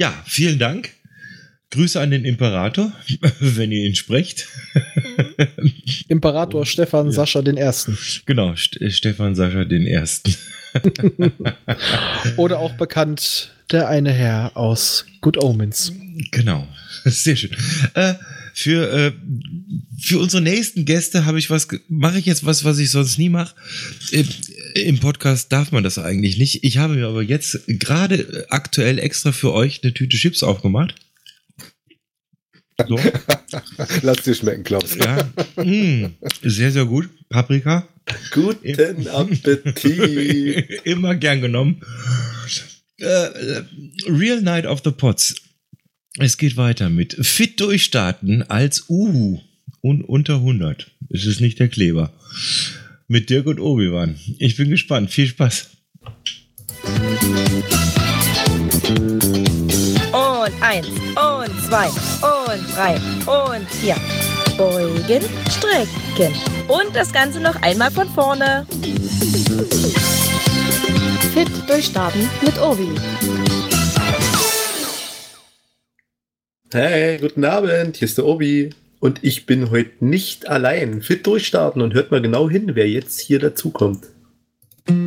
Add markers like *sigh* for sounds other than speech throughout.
Ja, vielen Dank. Grüße an den Imperator, *laughs* wenn ihr ihn sprecht. Imperator Stefan ja. Sascha den Ersten. Genau, St Stefan Sascha den Ersten. *laughs* Oder auch bekannt der eine Herr aus Good Omens. Genau, sehr schön. Äh, für, äh, für unsere nächsten Gäste habe ich was, mache ich jetzt was, was ich sonst nie mache. Äh, Im Podcast darf man das eigentlich nicht. Ich habe mir aber jetzt gerade aktuell extra für euch eine Tüte Chips aufgemacht. So. *laughs* Lass dir schmecken, Klaus. Ja. Mmh, sehr, sehr gut. Paprika. Guten Appetit. *laughs* Immer gern genommen. Uh, Real Night of the Pots. Es geht weiter mit Fit durchstarten als Uhu und unter 100. Es ist nicht der Kleber. Mit Dirk und Obi-Wan. Ich bin gespannt. Viel Spaß. Und eins, und zwei, und drei, und vier. Beugen, strecken. Und das Ganze noch einmal von vorne. Fit durchstarten mit Obi. Hey, guten Abend, hier ist der Obi. Und ich bin heute nicht allein. Fit durchstarten und hört mal genau hin, wer jetzt hier dazukommt. Uhu,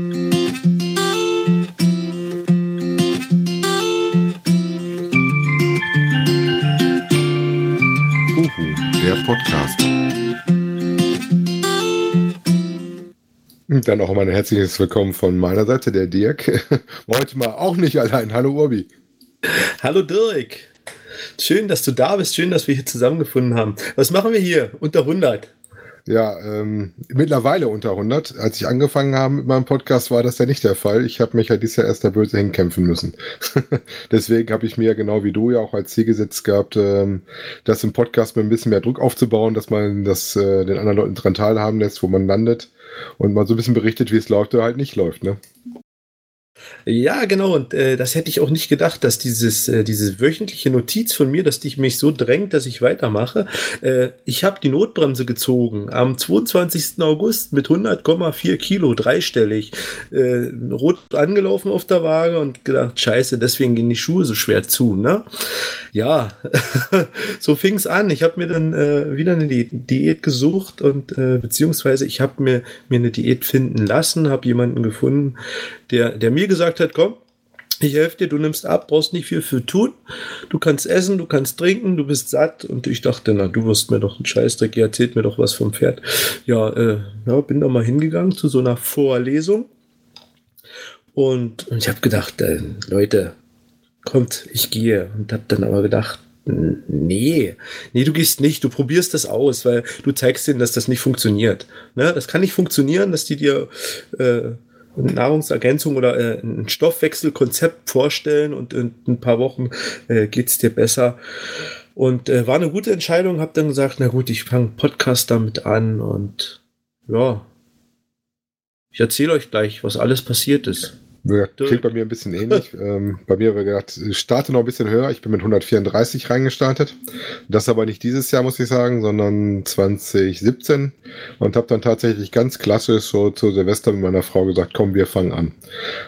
der Podcast. Dann auch mal ein herzliches Willkommen von meiner Seite, der Dirk. *laughs* Heute mal auch nicht allein. Hallo Urbi. Hallo Dirk. Schön, dass du da bist. Schön, dass wir hier zusammengefunden haben. Was machen wir hier? Unter 100. Ja, ähm, mittlerweile unter 100. Als ich angefangen habe mit meinem Podcast, war das ja nicht der Fall. Ich habe mich ja dieses Jahr erst der Böse hinkämpfen müssen. *laughs* Deswegen habe ich mir genau wie du ja auch als Ziel gesetzt gehabt, ähm, das im Podcast mit ein bisschen mehr Druck aufzubauen, dass man das äh, den anderen Leuten dran teilhaben lässt, wo man landet und mal so ein bisschen berichtet, wie es läuft oder halt nicht läuft. Ne? Ja, genau. Und äh, das hätte ich auch nicht gedacht, dass dieses, äh, diese wöchentliche Notiz von mir, dass die mich so drängt, dass ich weitermache. Äh, ich habe die Notbremse gezogen am 22. August mit 100,4 Kilo, dreistellig. Äh, rot angelaufen auf der Waage und gedacht, scheiße, deswegen gehen die Schuhe so schwer zu. Ne? Ja, *laughs* so fing es an. Ich habe mir dann äh, wieder eine Diät gesucht und äh, beziehungsweise ich habe mir, mir eine Diät finden lassen, habe jemanden gefunden, der, der mir gesagt hat, komm, ich helfe dir, du nimmst ab, brauchst nicht viel für tun. Du kannst essen, du kannst trinken, du bist satt. Und ich dachte, na, du wirst mir doch einen Scheißdreck, ihr erzählt mir doch was vom Pferd. Ja, äh, ja bin da mal hingegangen zu so einer Vorlesung. Und, und ich habe gedacht, äh, Leute, kommt, ich gehe. Und habe dann aber gedacht, Nee, nee, du gehst nicht, du probierst das aus, weil du zeigst denen, dass das nicht funktioniert. Ne? Das kann nicht funktionieren, dass die dir äh, Nahrungsergänzung oder äh, ein Stoffwechselkonzept vorstellen und in ein paar Wochen äh, geht es dir besser. Und äh, war eine gute Entscheidung, habe dann gesagt, na gut, ich fange Podcast damit an und ja, ich erzähle euch gleich, was alles passiert ist. Klingt bei mir ein bisschen ähnlich. *laughs* ähm, bei mir habe gedacht, ich starte noch ein bisschen höher. Ich bin mit 134 reingestartet. Das aber nicht dieses Jahr, muss ich sagen, sondern 2017. Und habe dann tatsächlich ganz klassisch so zu Silvester mit meiner Frau gesagt, komm, wir fangen an.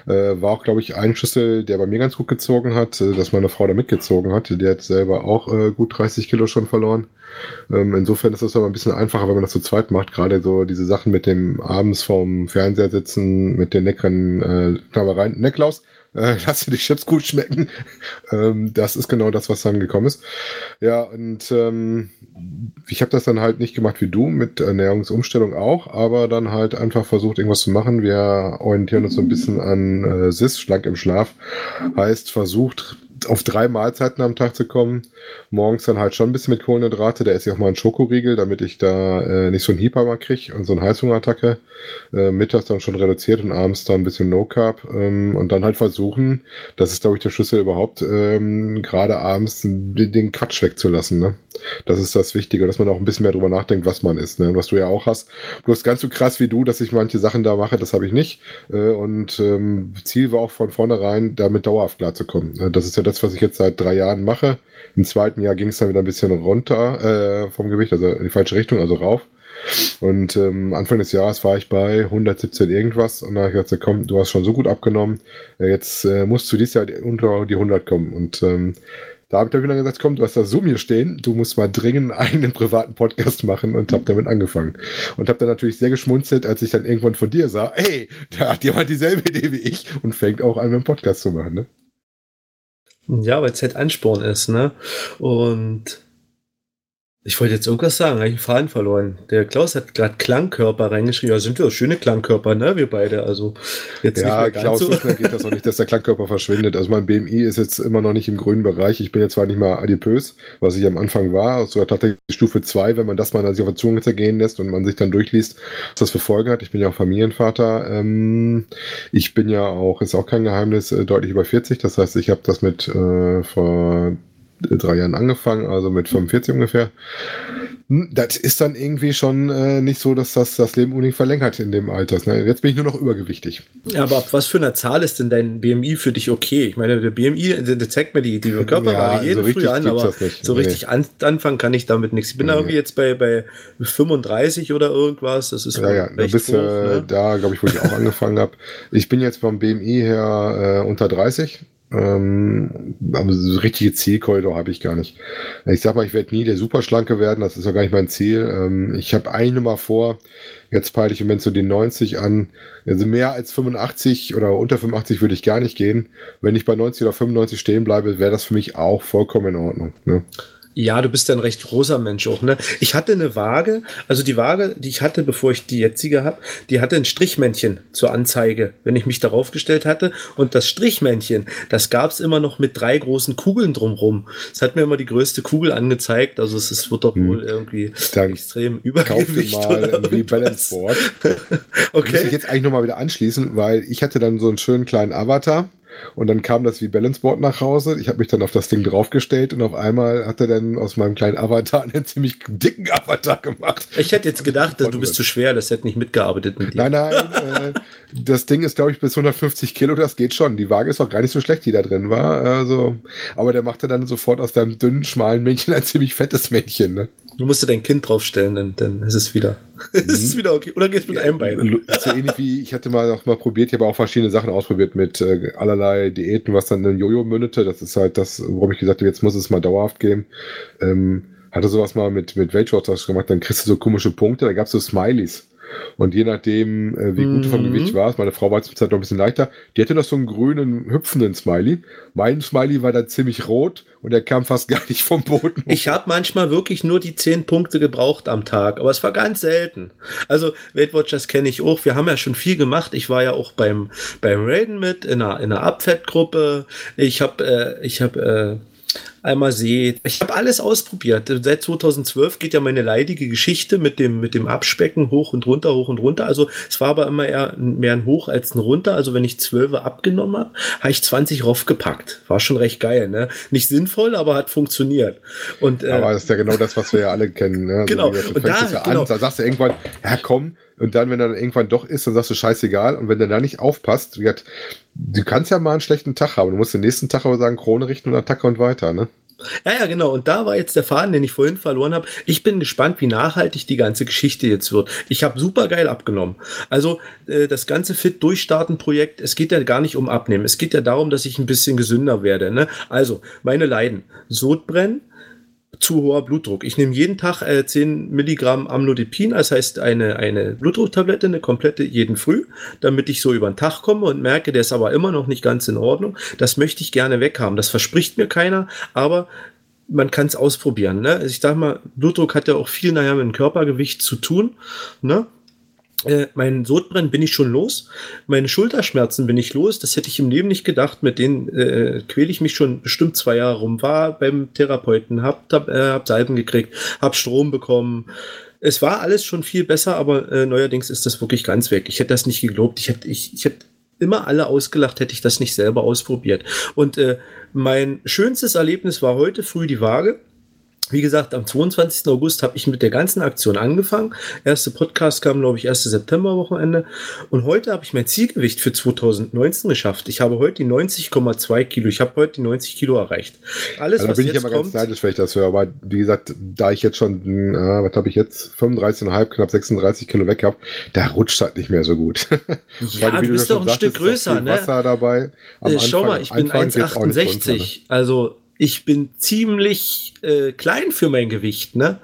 Äh, war auch, glaube ich, ein Schlüssel, der bei mir ganz gut gezogen hat, äh, dass meine Frau da mitgezogen hat. Die hat selber auch äh, gut 30 Kilo schon verloren. Ähm, insofern ist das aber ein bisschen einfacher, wenn man das zu zweit macht. Gerade so diese Sachen mit dem abends vorm Fernseher sitzen, mit den leckeren äh, Knabbereien. Ne, Klaus? Äh, *laughs* lass dir die Chips gut schmecken. ähm, das ist genau das, was dann gekommen ist. Ja, und ähm, ich habe das dann halt nicht gemacht wie du, mit Ernährungsumstellung auch, aber dann halt einfach versucht, irgendwas zu machen. Wir orientieren uns so ein bisschen an äh, SIS, schlank im Schlaf. Heißt, versucht auf drei Mahlzeiten am Tag zu kommen. Morgens dann halt schon ein bisschen mit Kohlenhydrate. Da esse ich auch mal einen Schokoriegel, damit ich da äh, nicht so einen mal kriege und so eine Heißhungerattacke. Äh, mittags dann schon reduziert und abends dann ein bisschen No Carb. Ähm, und dann halt versuchen, das ist glaube ich der Schlüssel überhaupt, ähm, gerade abends den, Quatsch wegzulassen. Ne? Das ist das Wichtige, dass man auch ein bisschen mehr drüber nachdenkt, was man isst. Ne? Was du ja auch hast. Bloß ganz so krass wie du, dass ich manche Sachen da mache, das habe ich nicht. Äh, und ähm, Ziel war auch von vornherein, damit dauerhaft klarzukommen. Äh, das ist ja das, was ich jetzt seit drei Jahren mache. Im zweiten Jahr ging es dann wieder ein bisschen runter äh, vom Gewicht, also in die falsche Richtung, also rauf. Und ähm, Anfang des Jahres war ich bei 117 irgendwas und da habe ich gesagt, komm, du hast schon so gut abgenommen, äh, jetzt äh, musst du dieses Jahr unter die 100 kommen. Und ähm, da habe ich dann wieder gesagt, komm, du hast da Zoom hier stehen, du musst mal dringend einen eigenen privaten Podcast machen und habe damit angefangen. Und habe dann natürlich sehr geschmunzelt, als ich dann irgendwann von dir sah, hey, da hat jemand dieselbe Idee wie ich und fängt auch an, einen Podcast zu machen, ne? Ja, weil es halt Ansporn ist, ne? Und ich wollte jetzt irgendwas sagen, habe ich den Faden verloren. Der Klaus hat gerade Klangkörper reingeschrieben. Ja, sind wir schöne Klangkörper, ne? Wir beide. Also jetzt ja, Klaus, so. schnell geht das auch nicht, dass der Klangkörper verschwindet. Also mein BMI ist jetzt immer noch nicht im grünen Bereich. Ich bin jetzt zwar nicht mal adipös, was ich am Anfang war, sogar tatsächlich Stufe 2, wenn man das mal sich auf der Zunge zergehen lässt und man sich dann durchliest, was das für Folgen hat. Ich bin ja auch Familienvater. Ähm, ich bin ja auch, ist auch kein Geheimnis, äh, deutlich über 40. Das heißt, ich habe das mit äh, vor drei Jahren angefangen, also mit 45 ungefähr. Hm, das ist dann irgendwie schon äh, nicht so, dass das das Leben unbedingt verlängert in dem Alter. Ne? Jetzt bin ich nur noch übergewichtig. Aber ab was für einer Zahl ist denn dein BMI für dich okay? Ich meine, der BMI, der zeigt mir die, die Körperware ja, jeden so früh an, aber so nee. richtig an, anfangen kann ich damit nichts. Ich bin nee. irgendwie jetzt bei, bei 35 oder irgendwas. Das ist ja, ja. Du bist hoch, äh, ne? da, glaube ich, wo ich auch angefangen habe. Ich bin jetzt vom BMI her äh, unter 30 ähm, aber so richtige Zielkorridor habe ich gar nicht. Ich sag mal, ich werde nie der Superschlanke werden, das ist ja gar nicht mein Ziel. Ähm, ich habe eine mal vor, jetzt peile ich im Moment so den 90 an. Also mehr als 85 oder unter 85 würde ich gar nicht gehen. Wenn ich bei 90 oder 95 stehen bleibe, wäre das für mich auch vollkommen in Ordnung. Ne? Ja, du bist ja ein recht großer Mensch auch, ne? Ich hatte eine Waage, also die Waage, die ich hatte, bevor ich die jetzige habe, die hatte ein Strichmännchen zur Anzeige, wenn ich mich darauf gestellt hatte. Und das Strichmännchen, das gab's immer noch mit drei großen Kugeln drumrum. Es hat mir immer die größte Kugel angezeigt, also es ist, wird doch hm. wohl irgendwie Dann extrem Übergewicht kauf dir mal irgendwie Balance Board. okay. Muss ich jetzt eigentlich nochmal wieder anschließen, weil ich hatte dann so einen schönen kleinen Avatar und dann kam das wie Balanceboard nach Hause. Ich habe mich dann auf das Ding draufgestellt und auf einmal hat er dann aus meinem kleinen Avatar einen ziemlich dicken Avatar gemacht. Ich hätte jetzt gedacht, du bist zu schwer, das hätte nicht mitgearbeitet mit dir. Nein, nein, äh, das Ding ist, glaube ich, bis 150 Kilo, das geht schon. Die Waage ist auch gar nicht so schlecht, die da drin war. Also, aber der machte dann sofort aus deinem dünnen, schmalen Männchen ein ziemlich fettes Männchen. Ne? Du musst dir dein Kind draufstellen, dann, dann ist es wieder. Mhm. *laughs* ist es wieder okay. Oder geht's mit einem Bein? So ähnlich wie, ich hatte mal auch mal probiert, ich habe auch verschiedene Sachen ausprobiert mit äh, allerlei Diäten, was dann in Jojo mündete. Das ist halt das, worum ich gesagt habe, jetzt muss es mal dauerhaft gehen. Ähm, hatte sowas mal mit, mit Watchers gemacht, dann kriegst du so komische Punkte, da gab es so Smileys. Und je nachdem, äh, wie gut du vom mhm. Gewicht warst, meine Frau war zur Zeit noch ein bisschen leichter, die hatte noch so einen grünen, hüpfenden Smiley. Mein Smiley war dann ziemlich rot und er kam fast *laughs* gar nicht vom Boden. Ich habe manchmal wirklich nur die 10 Punkte gebraucht am Tag, aber es war ganz selten. Also Weight Watchers kenne ich auch. Wir haben ja schon viel gemacht. Ich war ja auch beim, beim Raiden mit in einer, in einer Abfettgruppe. Ich habe äh, ich hab, äh, einmal seht. Ich habe alles ausprobiert. Seit 2012 geht ja meine leidige Geschichte mit dem, mit dem Abspecken hoch und runter, hoch und runter. Also es war aber immer eher mehr ein Hoch als ein Runter. Also wenn ich 12 abgenommen habe, habe ich 20 raufgepackt. War schon recht geil. Ne? Nicht sinnvoll, aber hat funktioniert. Und, äh, aber das ist ja genau das, was wir ja alle kennen. Ne? Genau. Also, und da, ja genau. An, da sagst du irgendwann, ja komm, und dann, wenn er dann irgendwann doch ist, dann sagst du scheißegal. Und wenn der da nicht aufpasst, du kannst ja mal einen schlechten Tag haben. Du musst den nächsten Tag aber sagen, Krone richten und Attacke und weiter, ne? Ja, ja, genau. Und da war jetzt der Faden, den ich vorhin verloren habe. Ich bin gespannt, wie nachhaltig die ganze Geschichte jetzt wird. Ich habe super geil abgenommen. Also äh, das ganze Fit Durchstarten Projekt, es geht ja gar nicht um Abnehmen. Es geht ja darum, dass ich ein bisschen gesünder werde. Ne? Also meine Leiden: Sodbrennen, zu hoher Blutdruck. Ich nehme jeden Tag äh, 10 Milligramm Amlodipin, das heißt eine, eine Blutdrucktablette, eine komplette jeden Früh, damit ich so über den Tag komme und merke, der ist aber immer noch nicht ganz in Ordnung. Das möchte ich gerne weghaben. Das verspricht mir keiner, aber man kann es ausprobieren. Ne? Ich sag mal, Blutdruck hat ja auch viel nachher mit dem Körpergewicht zu tun. Ne? Äh, mein Sodbrennen bin ich schon los. Meine Schulterschmerzen bin ich los. Das hätte ich im Leben nicht gedacht. Mit denen äh, quäle ich mich schon bestimmt zwei Jahre rum. War beim Therapeuten, hab, hab, äh, hab Salben gekriegt, hab Strom bekommen. Es war alles schon viel besser, aber äh, neuerdings ist das wirklich ganz weg. Ich hätte das nicht geglaubt. Ich hätte, ich, ich hätte immer alle ausgelacht, hätte ich das nicht selber ausprobiert. Und äh, mein schönstes Erlebnis war heute früh die Waage. Wie gesagt, am 22. August habe ich mit der ganzen Aktion angefangen. Erste Podcast kam, glaube ich, 1. September-Wochenende. Und heute habe ich mein Zielgewicht für 2019 geschafft. Ich habe heute die 90,2 Kilo. Ich habe heute die 90 Kilo erreicht. Alles, Also da was bin ich aber kommt, ganz neidisch, wenn ich das höre. Aber wie gesagt, da ich jetzt schon, äh, was habe ich jetzt, 35,5, knapp 36 Kilo weg habe, da rutscht halt nicht mehr so gut. *laughs* Ja, Weil, du bist doch ein Stück sagtest, auch größer, ne? Wasser dabei. Äh, schau Anfang- mal, ich bin Anfang geht's auch nicht runter, ne? 1,68. Also ich bin ziemlich äh, klein für mein Gewicht. Ne?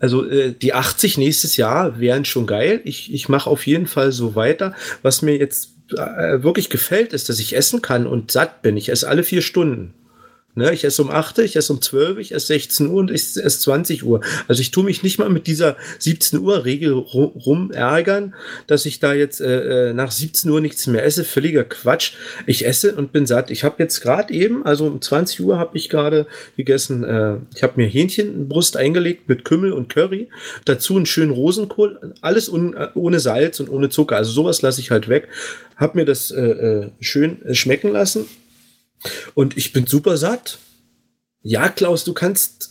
Also äh, die 80 nächstes Jahr wären schon geil. Ich, ich mache auf jeden Fall so weiter. Was mir jetzt äh, wirklich gefällt, ist, dass ich essen kann und satt bin. Ich esse alle vier Stunden. Ne, ich esse um 8, ich esse um 12, ich esse 16 Uhr und ich esse 20 Uhr. Also ich tue mich nicht mal mit dieser 17 Uhr Regel ru- rum ärgern, dass ich da jetzt äh, äh, nach 17 Uhr nichts mehr esse. Völliger Quatsch. Ich esse und bin satt. Ich habe jetzt gerade eben, also um 20 Uhr habe ich gerade gegessen, äh, ich habe mir Hähnchenbrust eingelegt mit Kümmel und Curry. Dazu einen schönen Rosenkohl. Alles un, äh, ohne Salz und ohne Zucker. Also sowas lasse ich halt weg. Hab mir das äh, äh, schön schmecken lassen. Und ich bin super satt. Ja, Klaus, du kannst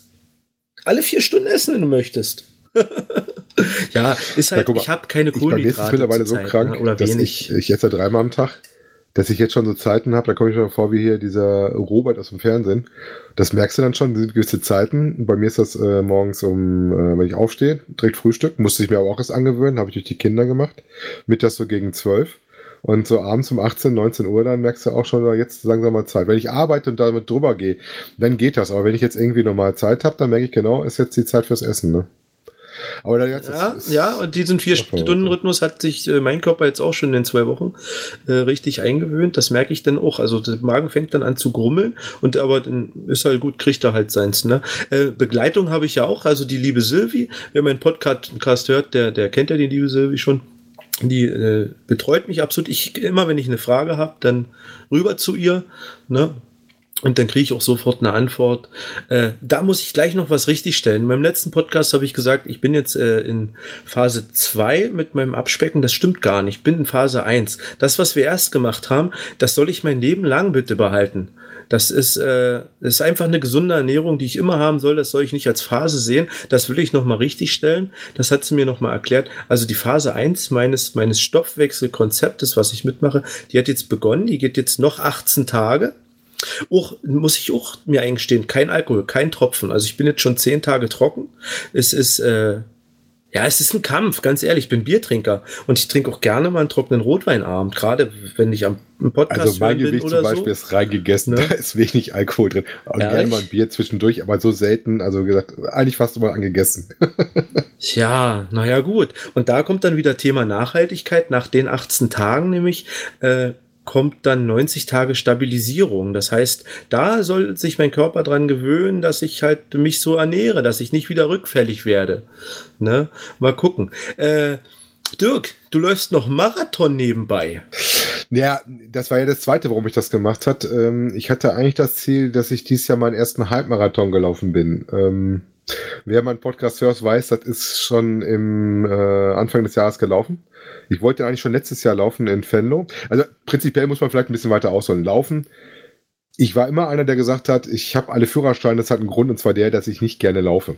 alle vier Stunden essen, wenn du möchtest. *laughs* ja, ist Ja, halt, guck mal, ich habe keine Ich bei mir ist es Kohlenhydrate. mittlerweile so zurzeit, krank, ne, oder dass ich, ich esse dreimal am Tag, dass ich jetzt schon so Zeiten habe, da komme ich mir vor wie hier dieser Robert aus dem Fernsehen. Das merkst du dann schon, sind gewisse Zeiten. Bei mir ist das äh, morgens um, äh, wenn ich aufstehe, direkt Frühstück, musste ich mir aber auch erst angewöhnen, habe ich durch die Kinder gemacht. Mittags so gegen 12. Und so abends um 18, 19 Uhr, dann merkst du auch schon, jetzt langsam mal Zeit. Wenn ich arbeite und damit drüber gehe, dann geht das. Aber wenn ich jetzt irgendwie normal Zeit habe, dann merke ich genau, ist jetzt die Zeit fürs Essen. Ne? Aber da jetzt Ja, ist- ja, und diesen Vier-Stunden-Rhythmus hat sich äh, mein Körper jetzt auch schon in den zwei Wochen äh, richtig eingewöhnt. Das merke ich dann auch. Also der Magen fängt dann an zu grummeln und aber dann ist halt gut, kriegt er halt seins. Ne? Äh, Begleitung habe ich ja auch, also die liebe Silvi. Wer meinen Podcast hört, der, der kennt ja die liebe Silvi schon. Die äh, betreut mich absolut. Ich immer, wenn ich eine Frage habe, dann rüber zu ihr. Ne? Und dann kriege ich auch sofort eine Antwort. Äh, da muss ich gleich noch was richtigstellen. In meinem letzten Podcast habe ich gesagt, ich bin jetzt äh, in Phase 2 mit meinem Abspecken. Das stimmt gar nicht. Ich bin in Phase 1. Das, was wir erst gemacht haben, das soll ich mein Leben lang bitte behalten. Das ist, äh, ist einfach eine gesunde Ernährung, die ich immer haben soll. Das soll ich nicht als Phase sehen. Das will ich nochmal richtig stellen. Das hat sie mir nochmal erklärt. Also die Phase 1 meines, meines Stoffwechselkonzeptes, was ich mitmache, die hat jetzt begonnen. Die geht jetzt noch 18 Tage. Auch, muss ich auch mir eingestehen, kein Alkohol, kein Tropfen. Also ich bin jetzt schon zehn Tage trocken. Es ist, äh, ja, es ist ein Kampf, ganz ehrlich. Ich bin Biertrinker und ich trinke auch gerne mal einen trockenen Rotweinabend, gerade wenn ich am Podcast Also mein Gewicht zum Beispiel so. ist reingegessen, Ne? *laughs* da ist wenig Alkohol drin. Und Ehrlich? gerne mal ein Bier zwischendurch, aber so selten, also gesagt, eigentlich fast immer angegessen. *laughs* Ja, naja, gut. Und da kommt dann wieder Thema Nachhaltigkeit. Nach den 18 Tagen nämlich äh, kommt dann 90 Tage Stabilisierung. Das heißt, da soll sich mein Körper dran gewöhnen, dass ich halt mich so ernähre, dass ich nicht wieder rückfällig werde. Ne? Mal gucken. Äh, Dirk, du läufst noch Marathon nebenbei. Ja, das war ja das Zweite, warum ich das gemacht hat. Ähm, ich hatte eigentlich das Ziel, dass ich dieses Jahr meinen ersten Halbmarathon gelaufen bin. Wer meinen Podcast hört, weiß, das ist schon im äh, Anfang des Jahres gelaufen. Ich wollte eigentlich schon letztes Jahr laufen in Venlo. Also prinzipiell muss man vielleicht ein bisschen weiter ausholen. Laufen. Ich war immer einer, der gesagt hat, ich habe alle Führerscheine, das hat einen Grund, und zwar der, dass ich nicht gerne laufe.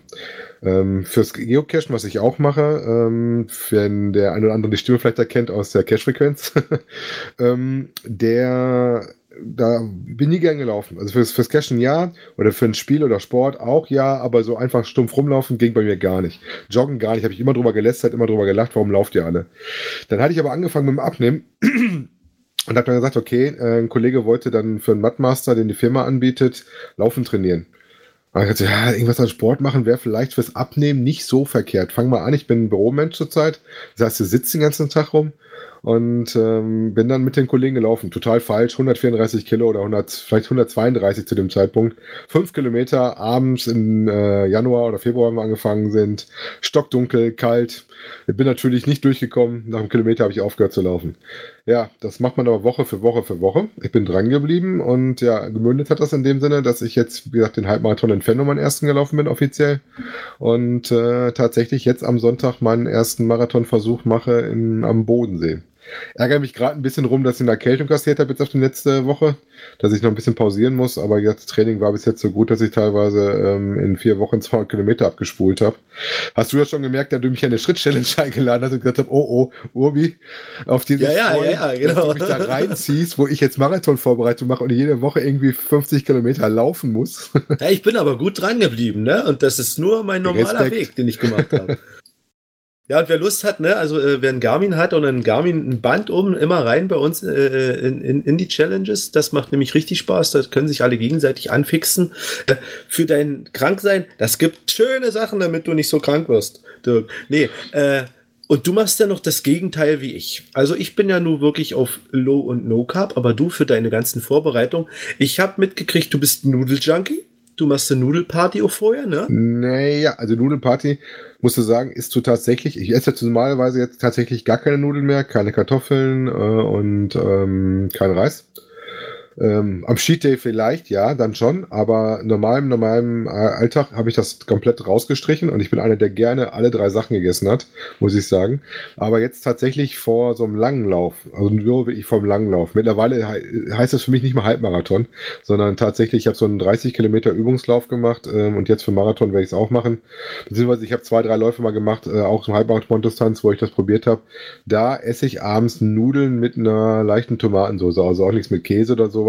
Ähm, fürs Geocachen, was ich auch mache, ähm, wenn der eine oder andere die Stimme vielleicht erkennt aus der Cache-Frequenz, *laughs* ähm, der, da bin nie gern gelaufen. Also fürs, fürs Cachen ja, oder für ein Spiel oder Sport auch ja, aber so einfach stumpf rumlaufen ging bei mir gar nicht. Joggen gar nicht, habe ich immer drüber gelästert, immer drüber gelacht, warum lauft ihr alle? Dann hatte ich aber angefangen mit dem Abnehmen *clears throat* und habe dann gesagt, okay, äh, ein Kollege wollte dann für einen Mattmaster, den die Firma anbietet, Laufen trainieren. Dachte, ja, irgendwas an Sport machen wäre vielleicht fürs Abnehmen nicht so verkehrt. Fang mal an, ich bin ein Büromensch zurzeit. Das heißt, du sitzt den ganzen Tag rum und ähm, bin dann mit den Kollegen gelaufen. Total falsch, 134 Kilo oder 100, vielleicht 132 zu dem Zeitpunkt. Fünf Kilometer abends im äh, Januar oder Februar haben wir angefangen sind. Stockdunkel, kalt. Ich bin natürlich nicht durchgekommen. Nach einem Kilometer habe ich aufgehört zu laufen. Ja, das macht man aber Woche für Woche für Woche. Ich bin dran geblieben und ja, gemündet hat das in dem Sinne, dass ich jetzt, wie gesagt, den Halbmarathon in Fenno meinen ersten gelaufen bin, offiziell. Und äh, tatsächlich jetzt am Sonntag meinen ersten Marathonversuch mache in, am Bodensee. Ärgere mich gerade ein bisschen rum, dass ich eine Erkältung kassiert habe jetzt auf die letzte Woche, dass ich noch ein bisschen pausieren muss, aber das Training war bis jetzt so gut, dass ich teilweise ähm, in vier Wochen 200 Kilometer abgespult habe. Hast du das schon gemerkt, dass du mich an eine Schritt-Challenge *laughs* eingeladen hast und gesagt hast, oh oh, Urbi, auf dieses Ja, ja, ja, ja, genau. dass du mich da reinziehst, wo ich jetzt Marathonvorbereitung mache und jede Woche irgendwie 50 Kilometer laufen muss. Ja, ich bin aber gut dran geblieben, ne? Und das ist nur mein normaler Respekt. Weg, den ich gemacht habe. *laughs* Ja, und wer Lust hat, ne, also äh, wer ein Garmin hat und ein Garmin ein Band oben immer rein bei uns äh, in, in, in die Challenges, das macht nämlich richtig Spaß, da können sich alle gegenseitig anfixen. Äh, *laughs* für dein Kranksein, das gibt schöne Sachen, damit du nicht so krank wirst, Dirk. Nee, äh, und du machst ja noch das Gegenteil wie ich. Also ich bin ja nur wirklich auf Low und No Carb, aber du für deine ganzen Vorbereitungen. Ich habe mitgekriegt, du bist Nudeljunkie. Du machst eine Nudelparty auch vorher, ne? Naja, also Nudelparty, musst du sagen, isst du tatsächlich, ich esse jetzt normalerweise jetzt tatsächlich gar keine Nudeln mehr, keine Kartoffeln äh, und ähm, kein Reis. Ähm, am Cheat Day vielleicht, ja, dann schon, aber normal, im normalen äh, Alltag habe ich das komplett rausgestrichen und ich bin einer, der gerne alle drei Sachen gegessen hat, muss ich sagen. Aber jetzt tatsächlich vor so einem langen Lauf, also nur wirklich vor einem langen Lauf. Mittlerweile he heißt es für mich nicht mehr Halbmarathon, sondern tatsächlich, ich habe so einen 30 Kilometer Übungslauf gemacht ähm, und jetzt für Marathon werde ich es auch machen. Beziehungsweise ich habe zwei, drei Läufe mal gemacht, äh, auch im Halbmarathon-Distanz, wo ich das probiert habe. Da esse ich abends Nudeln mit einer leichten Tomatensauce, also auch nichts mit Käse oder sowas.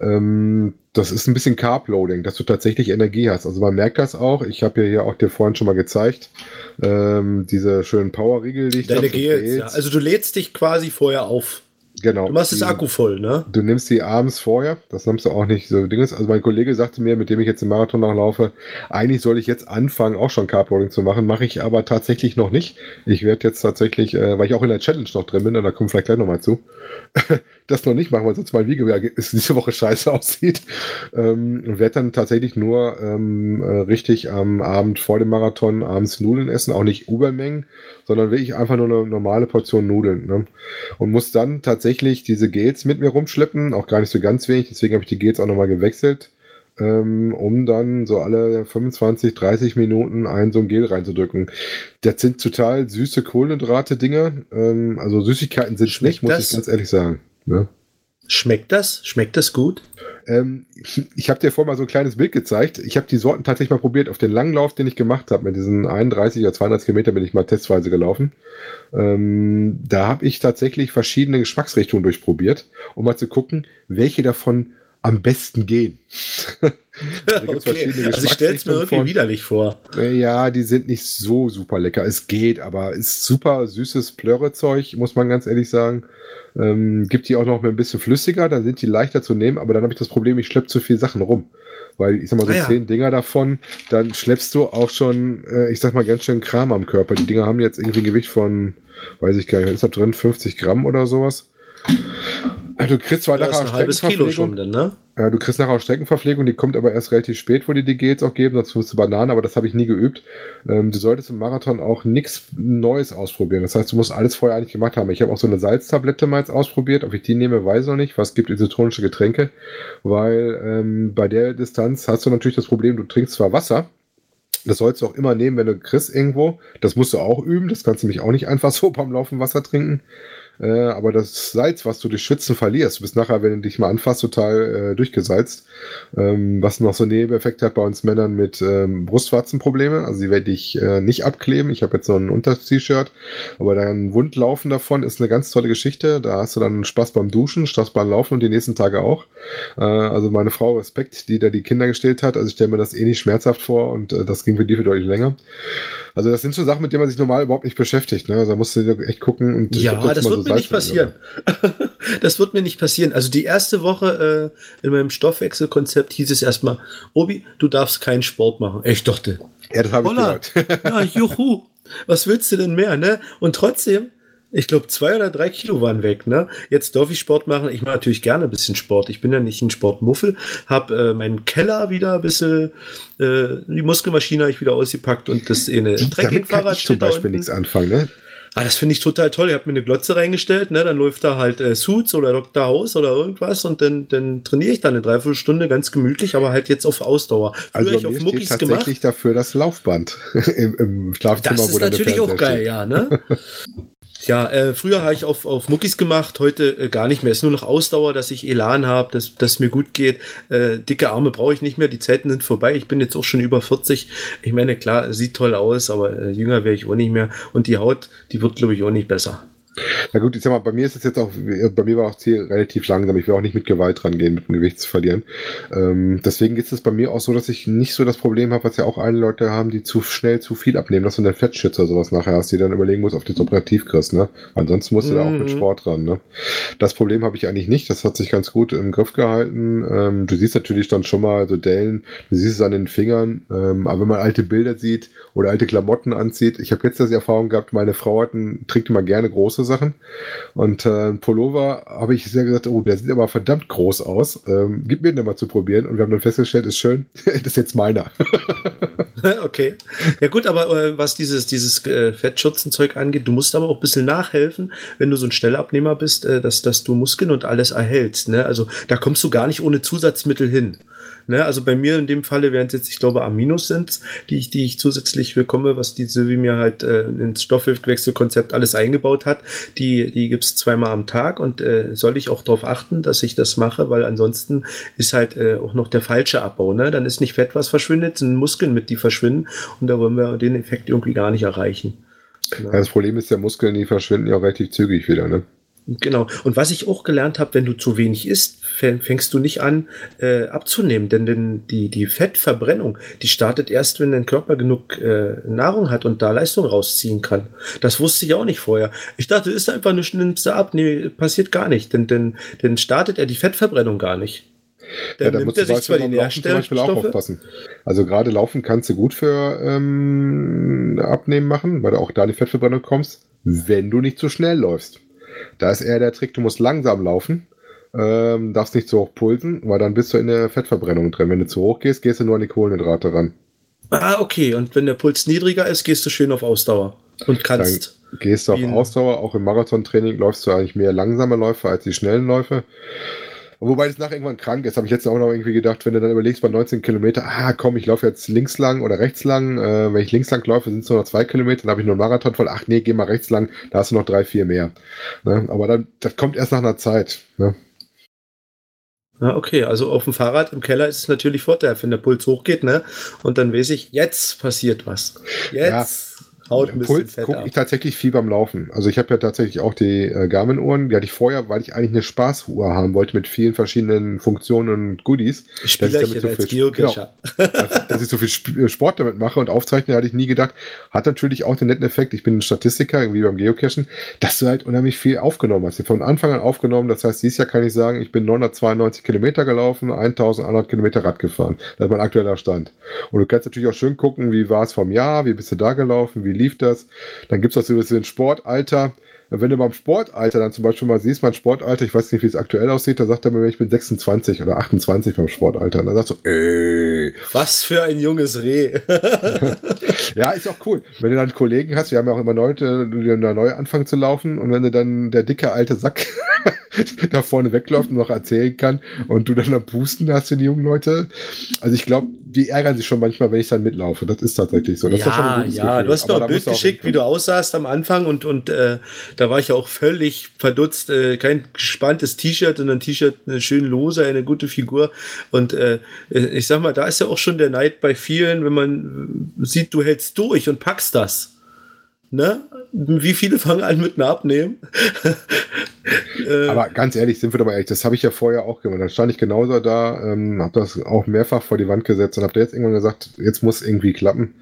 Ähm, das ist ein bisschen Carb-Loading, dass du tatsächlich Energie hast. Also man merkt das auch. Ich habe ja hier auch dir vorhin schon mal gezeigt, ähm, diese schönen Power-Riegel, die ich Deine Gels, ja. Also du lädst dich quasi vorher auf. Genau. Du machst das Akku voll, ne? Du nimmst die abends vorher, das nimmst du auch nicht so Dinges. Also mein Kollege sagte mir, mit dem ich jetzt den Marathon noch laufe, eigentlich soll ich jetzt anfangen, auch schon Carbloading zu machen, mache ich aber tatsächlich noch nicht. Ich werde jetzt tatsächlich, äh, weil ich auch in der Challenge noch drin bin, und da kommen vielleicht gleich nochmal zu, *laughs* das noch nicht machen, weil sonst mein Videoergebnis diese Woche scheiße aussieht. Ähm, und werde dann tatsächlich nur ähm, äh, richtig am Abend vor dem Marathon abends Nudeln essen, auch nicht Übermengen, sondern wirklich einfach nur eine normale Portion Nudeln. Ne? und muss dann tatsächlich diese Gels mit mir rumschleppen, auch gar nicht so ganz wenig, deswegen habe ich die Gels auch nochmal gewechselt, ähm, um dann so alle 25, 30 Minuten ein so ein Gel reinzudrücken. Das sind total süße Kohlenhydrate-Dinger, ähm, also Süßigkeiten sind schlecht, muss ich ganz ehrlich sagen. Ne? Schmeckt das? Schmeckt das gut? Ähm, ich habe dir vorhin mal so ein kleines Bild gezeigt. Ich habe die Sorten tatsächlich mal probiert. Auf den langen Lauf, den ich gemacht habe, mit diesen 31 oder 32 Kilometer bin ich mal testweise gelaufen. Ähm, da habe ich tatsächlich verschiedene Geschmacksrichtungen durchprobiert, um mal zu gucken, welche davon am besten gehen. *laughs* Verschiedene Also ich stelle es mir irgendwie von. widerlich vor. Äh, Ja, die sind nicht so super lecker. Es geht, aber ist super süßes Plörrezeug, muss man ganz ehrlich sagen. Ähm, gibt die auch noch ein bisschen flüssiger, dann sind die leichter zu nehmen, aber dann habe ich das Problem, ich schleppe zu viel Sachen rum. Weil ich sag mal so Ah ja. zehn Dinger davon, dann schleppst du auch schon, äh, ich sag mal, ganz schön Kram am Körper. Die Dinger haben jetzt irgendwie ein Gewicht von, weiß ich gar nicht, ist da drin, 50 Gramm oder sowas. Du kriegst zwar nachher ein halbes Kilo schon, dann, ne? Ja, du kriegst nachher auch Streckenverpflegung, die kommt aber erst relativ spät, wo die die Gels auch geben, sonst musst du Bananen, aber das habe ich nie geübt. Ähm, du solltest im Marathon auch nichts Neues ausprobieren. Das heißt, du musst alles vorher eigentlich gemacht haben. Ich habe auch so eine Salztablette mal jetzt ausprobiert. Ob ich die nehme, weiß ich noch nicht. Was gibt isotonische Getränke? Weil ähm, bei der Distanz hast du natürlich das Problem, du trinkst zwar Wasser, das sollst du auch immer nehmen, wenn du kriegst irgendwo. Das musst du auch üben. Das kannst du nämlich auch nicht einfach *laughs* so beim Laufen Wasser trinken. Äh, aber das Salz, was du durch Schwitzen verlierst, du bist nachher, wenn du dich mal anfasst, total äh, durchgesalzt. Ähm, was noch so einen Nebeneffekt hat bei uns Männern mit ähm, Brustwarzenprobleme. Also sie werde ich äh, nicht abkleben. Ich habe jetzt so ein Unter-T-Shirt, aber dein Wundlaufen davon ist eine ganz tolle Geschichte. Da hast du dann Spaß beim Duschen, Spaß beim Laufen und die nächsten Tage auch. Äh, also meine Frau Respekt, die da die Kinder gestillt hat. Also ich stelle mir das eh nicht schmerzhaft vor und äh, das ging für die für deutlich länger. Also das sind so Sachen, mit denen man sich normal überhaupt nicht beschäftigt. Ne? Also da musst du echt gucken. Und Ja, das mal wird mir nicht passieren. *laughs* das wird mir nicht passieren. Also die erste Woche äh, in meinem Stoffwechselkonzept hieß es erstmal, Obi, du darfst keinen Sport machen. Ich dachte, Ja, das habe ich gehört. *laughs* ja, juhu, was willst du denn mehr, ne? Und trotzdem, ich glaube, zwei oder drei Kilo waren weg, ne? Jetzt darf ich Sport machen. Ich mache natürlich gerne ein bisschen Sport. Ich bin ja nicht ein Sportmuffel. Hab äh, meinen Keller wieder ein bisschen, äh, die Muskelmaschine habe ich wieder ausgepackt und das eine Trekkingfahrrad ich zum steht da Beispiel nichts anfangen. Ne? Ah, das finde ich total toll. Ich habe mir eine Glotze reingestellt, ne? dann läuft da halt äh, Suits oder Dr. House oder irgendwas und dann, dann trainiere ich da eine Dreiviertelstunde ganz gemütlich, aber halt jetzt auf Ausdauer. Früher Also ich auf Muckis tatsächlich gemacht. dafür das Laufband *laughs* im, im Schlafzimmer, Das ist dann natürlich auch geil, steht. ja, ne? *laughs* Ja, äh, früher habe ich auf, auf Muckis gemacht, heute äh, gar nicht mehr. Es ist nur noch Ausdauer, dass ich Elan habe, dass dass mir gut geht. Äh, dicke Arme brauche ich nicht mehr, die Zeiten sind vorbei. Ich bin jetzt auch schon über 40. Ich meine, klar, sieht toll aus, aber äh, jünger wäre ich auch nicht mehr. Und die Haut, die wird, glaube ich, auch nicht besser. Na gut, ich sag mal, bei mir ist es jetzt auch, bei mir war auch Ziel relativ langsam. Ich will auch nicht mit Gewalt rangehen, mit dem Gewicht zu verlieren. Ähm, deswegen ist es bei mir auch so, dass ich nicht so das Problem habe, was ja auch einige Leute haben, die zu schnell zu viel abnehmen, dass du eine Fettschütze oder sowas nachher hast, die dann überlegen muss, ob du das operativ kriegst, ne? Ansonsten musst du mhm. da auch mit Sport ran, ne? Das Problem habe ich eigentlich nicht. Das hat sich ganz gut im Griff gehalten. Ähm, du siehst natürlich dann schon mal so Dellen, du siehst es an den Fingern, ähm, aber wenn man alte Bilder sieht oder alte Klamotten anzieht, ich habe jetzt das Erfahrung gehabt, meine Frau hat einen, trägt immer gerne Sachen. Und äh, Pullover habe ich sehr gesagt, oh, der sieht aber verdammt groß aus. Ähm, gib mir den mal zu probieren. Und wir haben dann festgestellt, ist schön, *laughs* das ist jetzt meiner. *laughs* *laughs* okay. Ja gut, aber äh, was dieses, dieses äh, Fettschutzenzeug angeht, du musst aber auch ein bisschen nachhelfen, wenn du so ein Schnellabnehmer bist, äh, dass, dass du Muskeln und alles erhältst. Ne? Also da kommst du gar nicht ohne Zusatzmittel hin. Ne? Also bei mir in dem Falle wären es jetzt, ich glaube, Aminos sind, die ich, die ich zusätzlich bekomme, was die Sylvie mir halt äh, ins Stoffwechselkonzept alles eingebaut hat. Die, die gibt es zweimal am Tag und äh, soll ich auch darauf achten, dass ich das mache, weil ansonsten ist halt äh, auch noch der falsche Abbau. Ne? Dann ist nicht Fett, was verschwindet, sind Muskeln mit, die verschwinden und da wollen wir den Effekt irgendwie gar nicht erreichen. Ja. Das Problem ist, der Muskeln, die verschwinden ja relativ zügig wieder. Ne? Genau. Und was ich auch gelernt habe, wenn du zu wenig isst, fängst du nicht an äh, abzunehmen, denn, denn die, die Fettverbrennung, die startet erst, wenn dein Körper genug äh, Nahrung hat und da Leistung rausziehen kann. Das wusste ich auch nicht vorher. Ich dachte, ist einfach eine nimmst ab. Nee, passiert gar nicht, denn, denn, denn startet er die Fettverbrennung gar nicht. Dann ja, da nimmt er sich zwar die Nährstoffe. auch aufpassen. Also gerade laufen kannst du gut für ähm, Abnehmen machen, weil du auch da die Fettverbrennung kommst, wenn du nicht zu schnell läufst. Da ist eher der Trick, du musst langsam laufen, ähm, darfst nicht zu hoch pulsen, weil dann bist du in der Fettverbrennung drin. Wenn du zu hoch gehst, gehst du nur an die Kohlenhydrate ran. Ah, okay. Und wenn der Puls niedriger ist, gehst du schön auf Ausdauer und kannst. Dann gehst du auf Ausdauer. Auch im Marathontraining läufst du eigentlich mehr langsame Läufe als die schnellen Läufe. Wobei das nach irgendwann krank ist, habe ich jetzt auch noch irgendwie gedacht, wenn du dann überlegst bei 19 Kilometer, ah komm, ich laufe jetzt links lang oder rechts lang. Äh, wenn ich links lang laufe, sind es nur noch zwei Kilometer, dann habe ich nur einen Marathon voll. Ach nee, geh mal rechts lang, da hast du noch drei, vier mehr. Ne? Aber dann, das kommt erst nach einer Zeit. Ne? Ja, okay, also auf dem Fahrrad im Keller ist es natürlich vorteilhaft, wenn der Puls hochgeht, ne? Und dann weiß ich, jetzt passiert was. Jetzt. Ja Haut ein Puls gucke ich tatsächlich viel beim Laufen. Also ich habe ja tatsächlich auch die äh, Garmin-Uhren, die hatte ich vorher, weil ich eigentlich eine Spaßuhr haben wollte mit vielen verschiedenen Funktionen und Goodies. Ich spiele damit so viel, genau, dass, dass, ich so viel äh, Sport damit mache und aufzeichne, hatte ich nie gedacht. Hat natürlich auch den netten Effekt, ich bin ein Statistiker, irgendwie beim Geocachen, dass du halt unheimlich viel aufgenommen hast. Von Anfang an aufgenommen, das heißt, dieses Jahr kann ich sagen, ich bin 992 Kilometer gelaufen, 1100 Kilometer Rad gefahren. Das ist mein aktueller Stand. Und du kannst natürlich auch schön gucken, wie war es vom Jahr, wie bist du da gelaufen, wie lief das. Dann gibt es auch so ein bisschen Sportalter. Wenn du beim Sportalter dann zum Beispiel mal siehst, mein Sportalter, ich weiß nicht, wie es aktuell aussieht, da sagt er mir, ich bin 26 oder 28 beim Sportalter. Und dann sagst du, ey. Was für ein junges Reh. *laughs* ja, ist auch cool. Wenn du dann Kollegen hast, wir haben ja auch immer Leute, die dann neu anfangen zu laufen und wenn du dann der dicke alte Sack *laughs* da vorne wegläuft und noch erzählen kann und du dann am Pusten hast für die jungen Leute. Also ich glaube, die ärgern sich schon manchmal, wenn ich dann mitlaufe. Das ist tatsächlich so. Das ja, ja, Gefühl. du hast mir ein Bild geschickt, wie du aussahst am Anfang und, und äh, da war ich ja auch völlig verdutzt. Äh, kein gespanntes T-Shirt, sondern ein T-Shirt eine schön lose, eine gute Figur. Und äh, ich sag mal, da ist ja auch schon der Neid bei vielen, wenn man sieht, du hältst durch und packst das. Ne? Wie viele fangen an mit einem Abnehmen? *laughs* Äh, aber ganz ehrlich, sind wir mal ehrlich, das habe ich ja vorher auch gemacht. Dann stand ich genauso da, ähm, habe das auch mehrfach vor die Wand gesetzt und habe jetzt irgendwann gesagt, jetzt muss irgendwie klappen.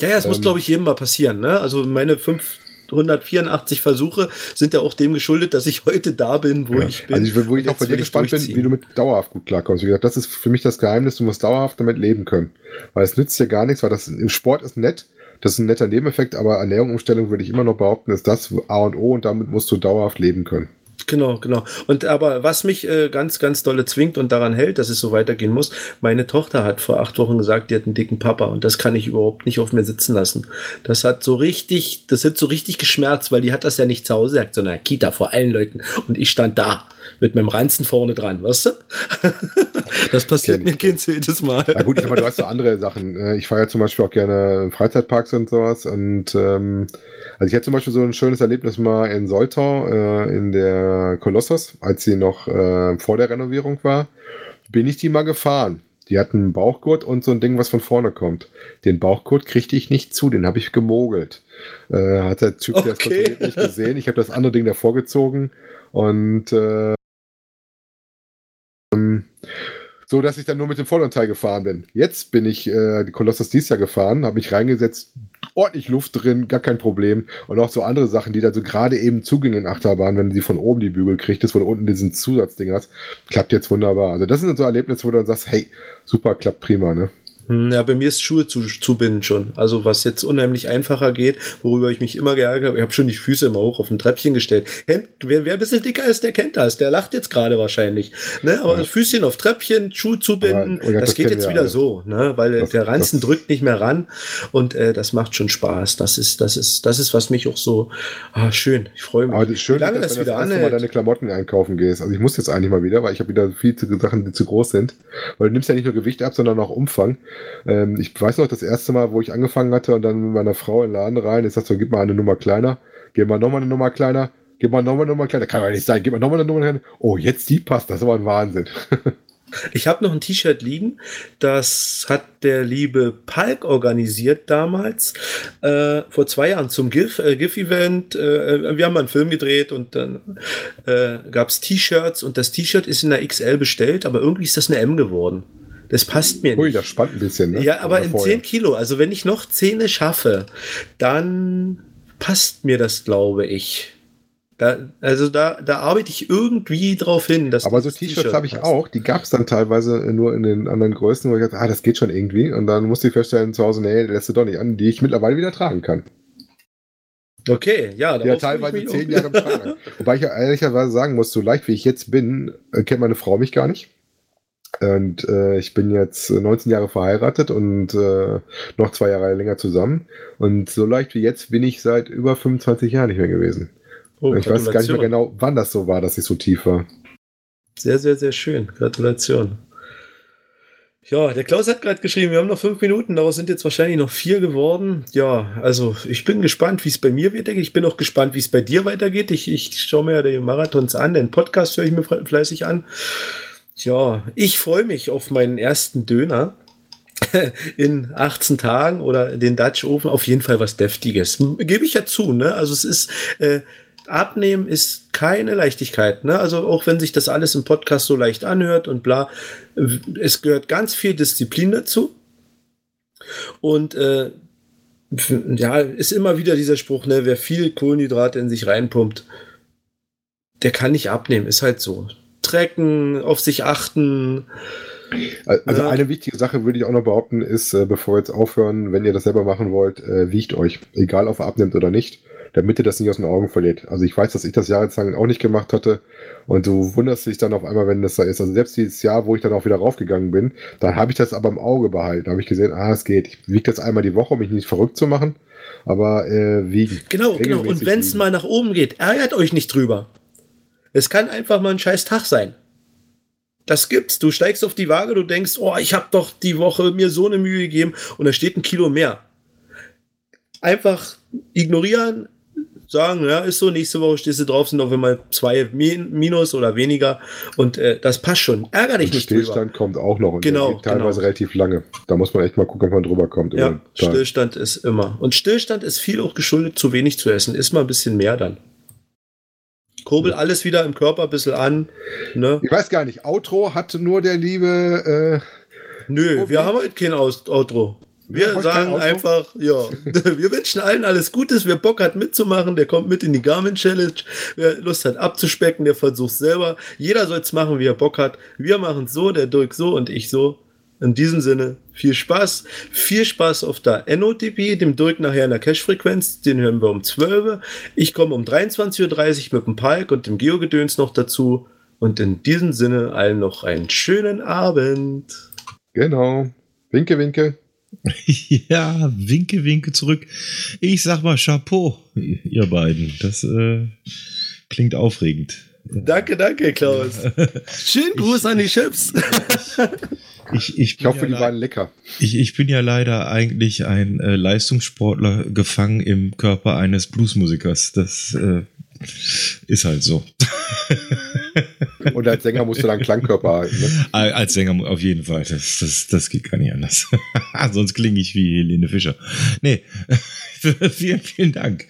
Ja, ja, es ähm, muss, glaube ich, jedem mal passieren. Ne? Also meine 584 Versuche sind ja auch dem geschuldet, dass ich heute da bin, wo ja. ich bin. Also ich, wo ich auch bei dir gespannt bin, wie du mit dauerhaft gut klarkommst. Wie gesagt, das ist für mich das Geheimnis, du musst dauerhaft damit leben können. Weil es nützt dir gar nichts, weil das im Sport ist nett, das ist ein netter Nebeneffekt, aber Ernährungsumstellung würde ich immer noch behaupten, ist das A und O und damit musst du dauerhaft leben können. Genau, genau. Und aber was mich äh, ganz, ganz dolle zwingt und daran hält, dass es so weitergehen muss, meine Tochter hat vor acht Wochen gesagt, die hat einen dicken Papa und das kann ich überhaupt nicht auf mir sitzen lassen. Das hat so richtig, das hat so richtig geschmerzt, weil die hat das ja nicht zu Hause gesagt, sondern Kita vor allen Leuten und ich stand da mit meinem Ranzen vorne dran, weißt du? *laughs* Das passiert mir kein zweites Mal. Na gut, ich mal, du hast so andere Sachen. Äh, Ich fahre ja zum Beispiel auch gerne Freizeitparks und sowas. Und ähm, also ich hatte zum Beispiel so ein schönes Erlebnis mal in Soltau, äh, in der Kolossos, als sie noch äh, vor der Renovierung war, bin ich die mal gefahren. Die hatten einen Bauchgurt und so ein Ding, was von vorne kommt. Den Bauchgurt kriegte ich nicht zu, den habe ich gemogelt. Äh, hat der Typ, der es Okay. kontrolliert, nicht gesehen. Ich habe das andere Ding davor gezogen und äh, ähm, so dass ich dann nur mit dem vorderen Teil gefahren bin. Jetzt bin ich äh, die Kolossus dies Jahr gefahren, habe mich reingesetzt, ordentlich Luft drin, gar kein Problem. Und auch so andere Sachen, die da so gerade eben zugingen in Achterbahn, wenn du die von oben die Bügel kriegst, das von unten diesen Zusatzding hast, klappt jetzt wunderbar. Also das sind so Erlebnisse, wo du dann sagst, hey, super, klappt prima, ne? Hm, Ja, bei mir ist Schuhe zu, zubinden schon. Also was jetzt unheimlich einfacher geht, worüber ich mich immer geärgert habe. Ich habe schon die Füße immer hoch auf ein Treppchen gestellt. Kennt, wer, wer ein bisschen dicker ist, der kennt das. Der lacht jetzt gerade wahrscheinlich. Ne? Aber Ja. Füßchen auf Treppchen, Schuh zubinden, Aber, oh das, das geht jetzt wieder alle. so, ne? weil Das- der Ranzen das- drückt nicht mehr ran und äh, das macht schon Spaß. Das ist, das ist, das ist, was mich auch so ah, schön. Ich freue mich. Aber das Schöne Wie lange ist, das wenn du wieder erste Mal deine Klamotten einkaufen gehst. Also ich muss jetzt eigentlich mal wieder, weil ich habe wieder viel zu Sachen, die zu groß sind. Weil du nimmst ja nicht nur Gewicht ab, sondern auch Umfang. Ähm, ich weiß noch, das erste Mal, wo ich angefangen hatte und dann mit meiner Frau in den Laden rein, ist das so, gib mal eine Nummer kleiner, gib mal nochmal eine Nummer kleiner, gib mal nochmal eine Nummer kleiner. Kann doch nicht sein, gib mal nochmal eine Nummer kleiner. Oh, jetzt die passt, das ist aber ein Wahnsinn. *laughs* Ich habe noch ein T-Shirt liegen, das hat der liebe Palk organisiert damals, äh, vor zwei Jahren zum GIF, äh, GIF-Event. Äh, wir haben mal einen Film gedreht und dann äh, gab es T-Shirts und das T-Shirt ist in der XL bestellt, aber irgendwie ist das eine M geworden. Das passt mir Ui, nicht. das spannt ein bisschen, ne? Ja, aber Oder in vorher. 10 Kilo, also wenn ich noch Zähne schaffe, dann passt mir das, glaube ich. Da, also da, da arbeite ich irgendwie drauf hin. Aber so T-Shirts T-Shirt habe ich auch. Die gab es dann teilweise nur in den anderen Größen, wo ich dachte, ah, das geht schon irgendwie. Und dann musste ich feststellen zu Hause, nee, lässt du doch nicht an, die ich mittlerweile wieder tragen kann. Okay, ja. Ja, teilweise zehn. Jahre im Tragen. *laughs* Wobei ich ja ehrlicherweise sagen muss, so leicht wie ich jetzt bin, äh, kennt meine Frau mich gar nicht. Und äh, ich bin jetzt 19 Jahre verheiratet und äh, noch zwei Jahre länger zusammen. Und so leicht wie jetzt bin ich seit über 25 Jahren nicht mehr gewesen. Oh, ich weiß gar nicht mehr genau, wann das so war, dass ich so tief war. Sehr, sehr, sehr schön. Gratulation. Ja, der Klaus hat gerade geschrieben, wir haben noch fünf Minuten, daraus sind jetzt wahrscheinlich noch vier geworden. Ja, also ich bin gespannt, wie es bei mir weitergeht. Ich bin auch gespannt, wie es bei dir weitergeht. Ich, ich schaue mir ja die Marathons an, den Podcast höre ich mir fle- fleißig an. Ja, ich freue mich auf meinen ersten Döner *laughs* in 18 Tagen oder den Dutch Oven. Auf jeden Fall was Deftiges. Gebe ich ja zu, ne? Also es ist, äh, Abnehmen ist keine Leichtigkeit, ne? Also auch wenn sich das alles im Podcast so leicht anhört und bla, es gehört ganz viel Disziplin dazu. Und äh, ja, ist immer wieder dieser Spruch, ne, wer viel Kohlenhydrate in sich reinpumpt, der kann nicht abnehmen, ist halt so. Trecken, auf sich achten. Also Ja. eine wichtige Sache würde ich auch noch behaupten, ist, äh, bevor wir jetzt aufhören, wenn ihr das selber machen wollt, äh, wiegt euch, egal ob ihr abnimmt oder nicht, damit ihr das nicht aus den Augen verliert. Also ich weiß, dass ich das jahrelang auch nicht gemacht hatte und du wunderst dich dann auf einmal, wenn das da ist. Also selbst dieses Jahr, wo ich dann auch wieder raufgegangen bin, dann habe ich das aber im Auge behalten. Da habe ich gesehen, ah, es geht. Ich wiege das einmal die Woche, um mich nicht verrückt zu machen, aber äh, wiegen. Genau, genau. Und wenn es mal nach oben geht, ärgert euch nicht drüber. Es kann einfach mal ein scheiß Tag sein. Das gibt's. Du steigst auf die Waage, du denkst, oh, ich habe doch die Woche mir so eine Mühe gegeben und da steht ein Kilo mehr. Einfach ignorieren, sagen, ja, ist so, nächste Woche stehst du drauf, sind auf einmal zwei Min- Minus oder weniger und äh, das passt schon. Ärger dich Und nicht drüber. Stillstand kommt auch noch und Genau, geht teilweise genau. relativ lange. Da muss man echt mal gucken, ob man drüber kommt. Ja. Stillstand ist immer. Und Stillstand ist viel auch geschuldet, zu wenig zu essen. Ist mal ein bisschen mehr dann. Kurbel alles wieder im Körper ein bisschen an. Ne? Ich weiß gar nicht, Outro hat nur der liebe äh, Nö, Okay. wir haben heute kein Outro. Wir Heute sagen einfach, ja, *laughs* wir wünschen allen alles Gutes. Wer Bock hat mitzumachen, der kommt mit in die Garmin Challenge. Wer Lust hat abzuspecken, der versucht selber. Jeder soll es machen, wie er Bock hat. Wir machen es so, der Dirk so und ich so. In diesem Sinne, viel Spaß. Viel Spaß auf der NOTP, dem Dirk nachher in der Cash-Frequenz. Den hören wir um 12 Uhr. Ich komme um 23.30 Uhr mit dem Palk und dem Geogedöns noch dazu. Und in diesem Sinne allen noch einen schönen Abend. Genau. Winke, winke. *laughs* Ja, winke, winke zurück. Ich sag mal Chapeau, ihr beiden. Das äh, klingt aufregend. Danke, danke, Klaus. *laughs* Schönen Gruß an die Chips. *laughs* Ich, ich, Ich hoffe, ja die waren lecker. ich, ich bin ja leider eigentlich ein äh, Leistungssportler gefangen im Körper eines Bluesmusikers. Das äh, ist halt so. Und als Sänger musst du dann Klangkörper halten. Ne? *laughs* Al- Als Sänger auf jeden Fall. Das, das, das geht gar nicht anders. *laughs* Sonst klinge ich wie Helene Fischer. Nee, *laughs* vielen, vielen Dank.